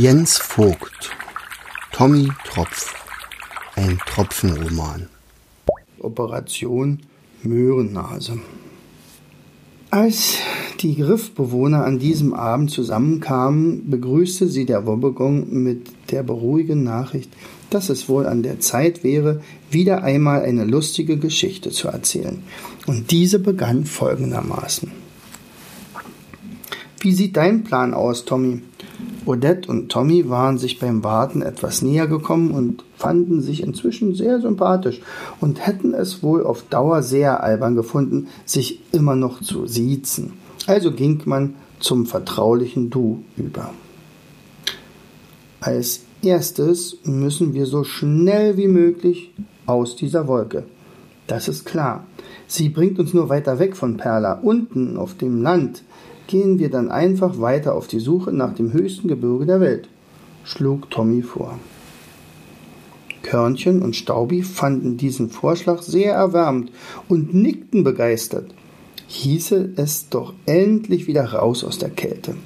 Jens Vogt Tommy Tropf Ein Tropfenroman Operation Möhrennase Als die Griffbewohner an diesem Abend zusammenkamen, begrüßte sie der Wobbegong mit der beruhigenden Nachricht, dass es wohl an der Zeit wäre, wieder einmal eine lustige Geschichte zu erzählen. Und diese begann folgendermaßen. Wie sieht dein Plan aus, Tommy? Odette und Tommy waren sich beim Warten etwas näher gekommen und fanden sich inzwischen sehr sympathisch und hätten es wohl auf Dauer sehr albern gefunden, sich immer noch zu siezen. Also ging man zum vertraulichen Du über. Als erstes müssen wir so schnell wie möglich aus dieser Wolke. Das ist klar. Sie bringt uns nur weiter weg von Perla. Unten auf dem Land gehen wir dann einfach weiter auf die Suche nach dem höchsten Gebirge der Welt, schlug Tommy vor. Körnchen und Staubi fanden diesen Vorschlag sehr erwärmend und nickten begeistert. Hieße es doch endlich wieder raus aus der Kälte.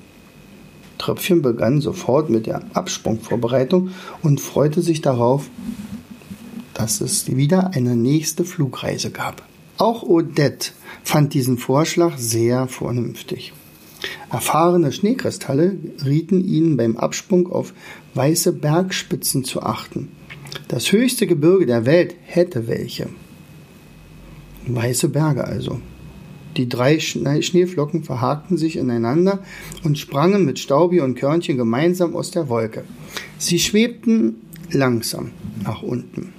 Tröpfchen begann sofort mit der Absprungvorbereitung und freute sich darauf, dass es wieder eine nächste Flugreise gab. Auch Odette fand diesen Vorschlag sehr vernünftig. Erfahrene Schneekristalle rieten ihnen beim Absprung auf weiße Bergspitzen zu achten. Das höchste Gebirge der Welt hätte welche. Weiße Berge also. Die drei Schneeflocken verhakten sich ineinander und sprangen mit Staubi und Körnchen gemeinsam aus der Wolke. Sie schwebten langsam nach unten.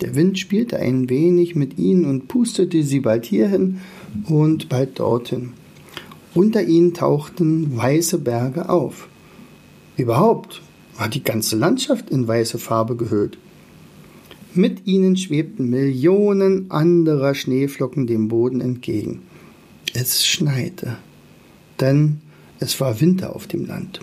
Der Wind spielte ein wenig mit ihnen und pustete sie bald hierhin und bald dorthin. Unter ihnen tauchten weiße Berge auf. Überhaupt war die ganze Landschaft in weiße Farbe gehüllt. Mit ihnen schwebten Millionen anderer Schneeflocken dem Boden entgegen. Es schneite, denn es war Winter auf dem Land.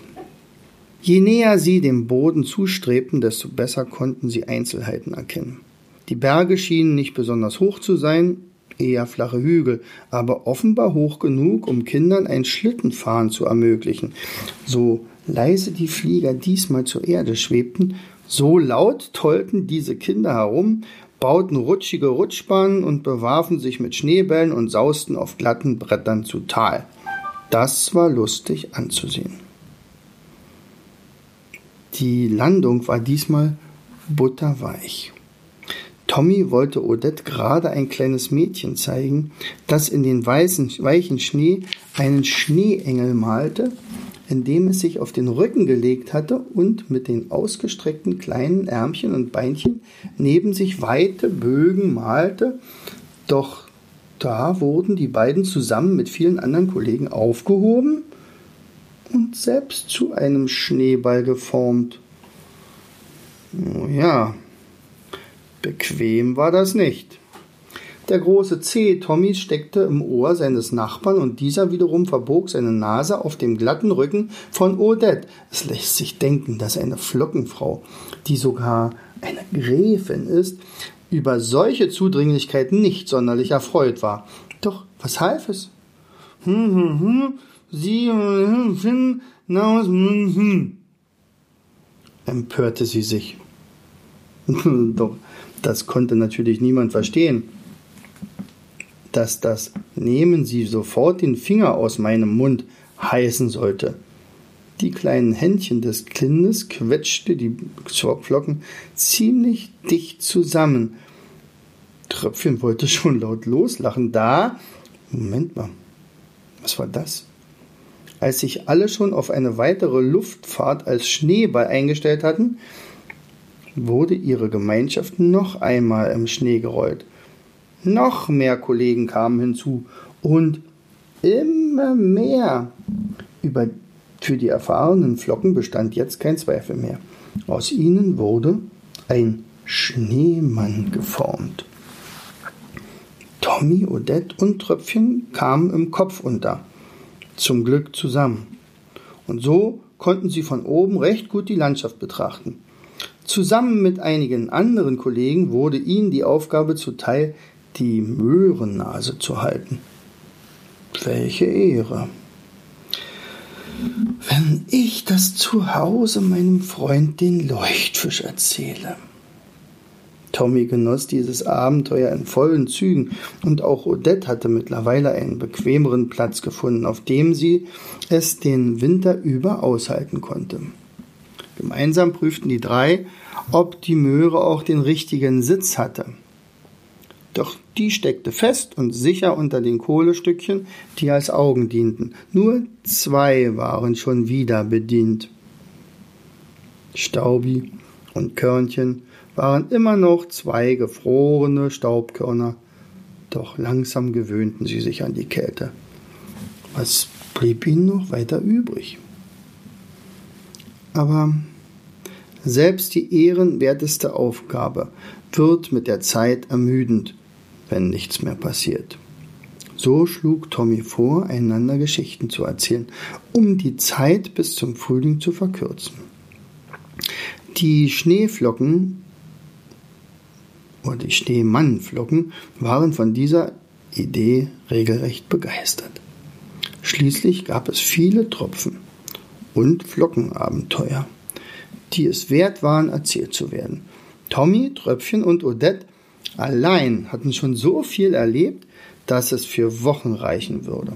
Je näher sie dem Boden zustrebten, desto besser konnten sie Einzelheiten erkennen. Die Berge schienen nicht besonders hoch zu sein, eher flache Hügel, aber offenbar hoch genug, um Kindern ein Schlittenfahren zu ermöglichen. So leise die Flieger diesmal zur Erde schwebten, so laut tollten diese Kinder herum, bauten rutschige Rutschbahnen und bewarfen sich mit Schneebällen und sausten auf glatten Brettern zu Tal. Das war lustig anzusehen. Die Landung war diesmal butterweich. Tommy wollte Odette gerade ein kleines Mädchen zeigen, das in den weißen, weichen Schnee einen Schneeengel malte, indem es sich auf den Rücken gelegt hatte und mit den ausgestreckten kleinen Ärmchen und Beinchen neben sich weite Bögen malte. Doch da wurden die beiden zusammen mit vielen anderen Kollegen aufgehoben und selbst zu einem Schneeball geformt. Oh ja, Bequem war das nicht. Der große Zeh Tommys steckte im Ohr seines Nachbarn und dieser wiederum verbog seine Nase auf dem glatten Rücken von Odette. Es lässt sich denken, dass eine Flockenfrau, die sogar eine Gräfin ist, über solche Zudringlichkeiten nicht sonderlich erfreut war. Doch was half es? Hm, hm, hm, sie finden hm, hm, hm, empörte sie sich. Doch das konnte natürlich niemand verstehen, dass das Nehmen Sie sofort den Finger aus meinem Mund heißen sollte. Die kleinen Händchen des Kindes quetschte die Flocken ziemlich dicht zusammen. Tröpfchen wollte schon laut loslachen. Da, Moment mal, was war das? Als sich alle schon auf eine weitere Luftfahrt als Schneeball eingestellt hatten, wurde ihre Gemeinschaft noch einmal im Schnee gerollt. Noch mehr Kollegen kamen hinzu und immer mehr. Über, für die erfahrenen Flocken bestand jetzt kein Zweifel mehr. Aus ihnen wurde ein Schneemann geformt. Tommy, Odette und Tröpfchen kamen im Kopf unter. Zum Glück zusammen. Und so konnten sie von oben recht gut die Landschaft betrachten. Zusammen mit einigen anderen Kollegen wurde ihnen die Aufgabe zuteil, die Möhrennase zu halten. Welche Ehre! wenn ich das zu Hause meinem Freund den Leuchtfisch erzähle. Tommy genoss dieses Abenteuer in vollen Zügen und auch Odette hatte mittlerweile einen bequemeren Platz gefunden, auf dem sie es den Winter über aushalten konnte. Gemeinsam prüften die drei, ob die Möhre auch den richtigen Sitz hatte. Doch die steckte fest und sicher unter den Kohlestückchen, die als Augen dienten. Nur zwei waren schon wieder bedient. Staubi und Körnchen waren immer noch zwei gefrorene Staubkörner, doch langsam gewöhnten sie sich an die Kälte. Was blieb ihnen noch weiter übrig? Aber selbst die ehrenwerteste Aufgabe wird mit der Zeit ermüdend, wenn nichts mehr passiert. So schlug Tommy vor, einander Geschichten zu erzählen, um die Zeit bis zum Frühling zu verkürzen. Die Schneeflocken oder die Schneemannflocken waren von dieser Idee regelrecht begeistert. Schließlich gab es viele Tropfen und Flockenabenteuer, die es wert waren, erzählt zu werden. Tommy, Tröpfchen und Odette allein hatten schon so viel erlebt, dass es für Wochen reichen würde.